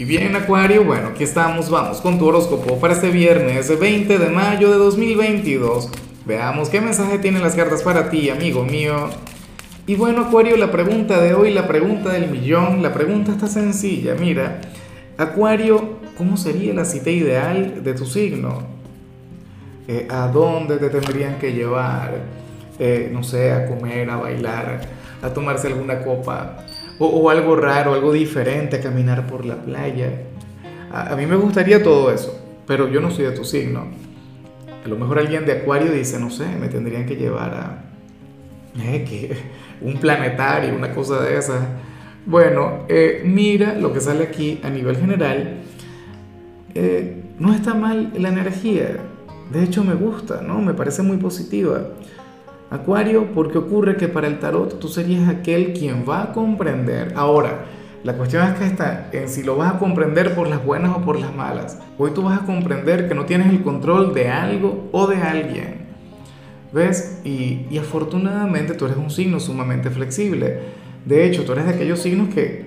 Y bien, Acuario, bueno, aquí estamos, vamos con tu horóscopo para este viernes 20 de mayo de 2022. Veamos qué mensaje tienen las cartas para ti, amigo mío. Y bueno, Acuario, la pregunta de hoy, la pregunta del millón, la pregunta está sencilla. Mira, Acuario, ¿cómo sería la cita ideal de tu signo? Eh, ¿A dónde te tendrían que llevar? Eh, no sé, a comer, a bailar, a tomarse alguna copa o, algo raro, algo diferente, caminar por la playa. A, mí me gustaría todo eso, pero yo no soy de tu signo. A lo mejor alguien de Acuario dice, no sé, me tendrían que llevar a eh, que, un planetario, una cosa de esas. Bueno, eh, mira lo que sale aquí a nivel general. Eh, no está mal la energía. De hecho, me gusta, ¿no? Me parece muy positiva. Acuario, porque ocurre que para el tarot tú serías aquel quien va a comprender. Ahora, la cuestión es que está en si lo vas a comprender por las buenas o por las malas. Hoy tú vas a comprender que no tienes el control de algo o de alguien. ¿Ves? Y, afortunadamente tú eres un signo sumamente flexible. De hecho, tú eres de aquellos signos que,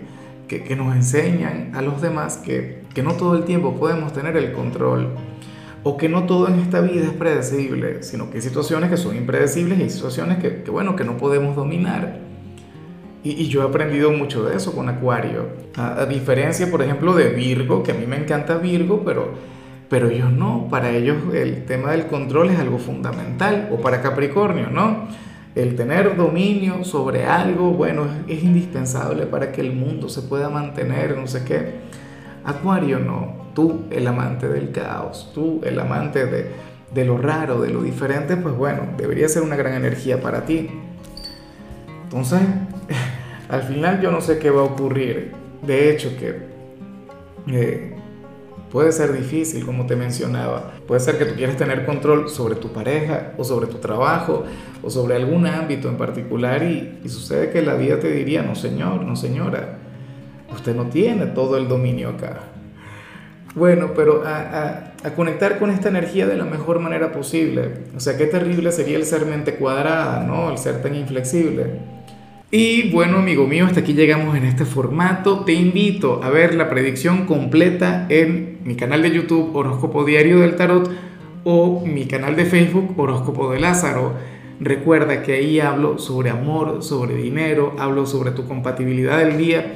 que, nos enseñan a los demás que, que no todo el tiempo podemos tener el control o que no todo en esta vida es predecible, sino que hay situaciones que son impredecibles y hay situaciones que, bueno, que no podemos dominar. Y, yo he aprendido mucho de eso con Acuario. A, diferencia, por ejemplo, de Virgo, que a mí me encanta Virgo, pero, pero ellos no. Para ellos el tema del control es algo fundamental. O para Capricornio, ¿no? El tener dominio sobre algo, bueno, es, es indispensable para que el mundo se pueda mantener, no sé qué. Acuario no tú el amante del caos, tú el amante de, lo raro, de lo diferente, pues bueno, debería ser una gran energía para ti. Entonces, al final yo no sé qué va a ocurrir. De hecho, que eh, puede ser difícil, como te mencionaba. Puede ser que tú quieras tener control sobre tu pareja o sobre tu trabajo o sobre algún ámbito en particular y sucede que la vida te diría, no señor, no señora, usted no tiene todo el dominio acá. Bueno, pero a, conectar con esta energía de la mejor manera posible. O sea, qué terrible sería el ser mente cuadrada, ¿no? El ser tan inflexible. Y bueno, amigo mío, hasta aquí llegamos en este formato. Te invito a ver la predicción completa en mi canal de YouTube Horóscopo Diario del Tarot o mi canal de Facebook Horóscopo de Lázaro. Recuerda que ahí hablo sobre amor, sobre dinero, hablo sobre tu compatibilidad del día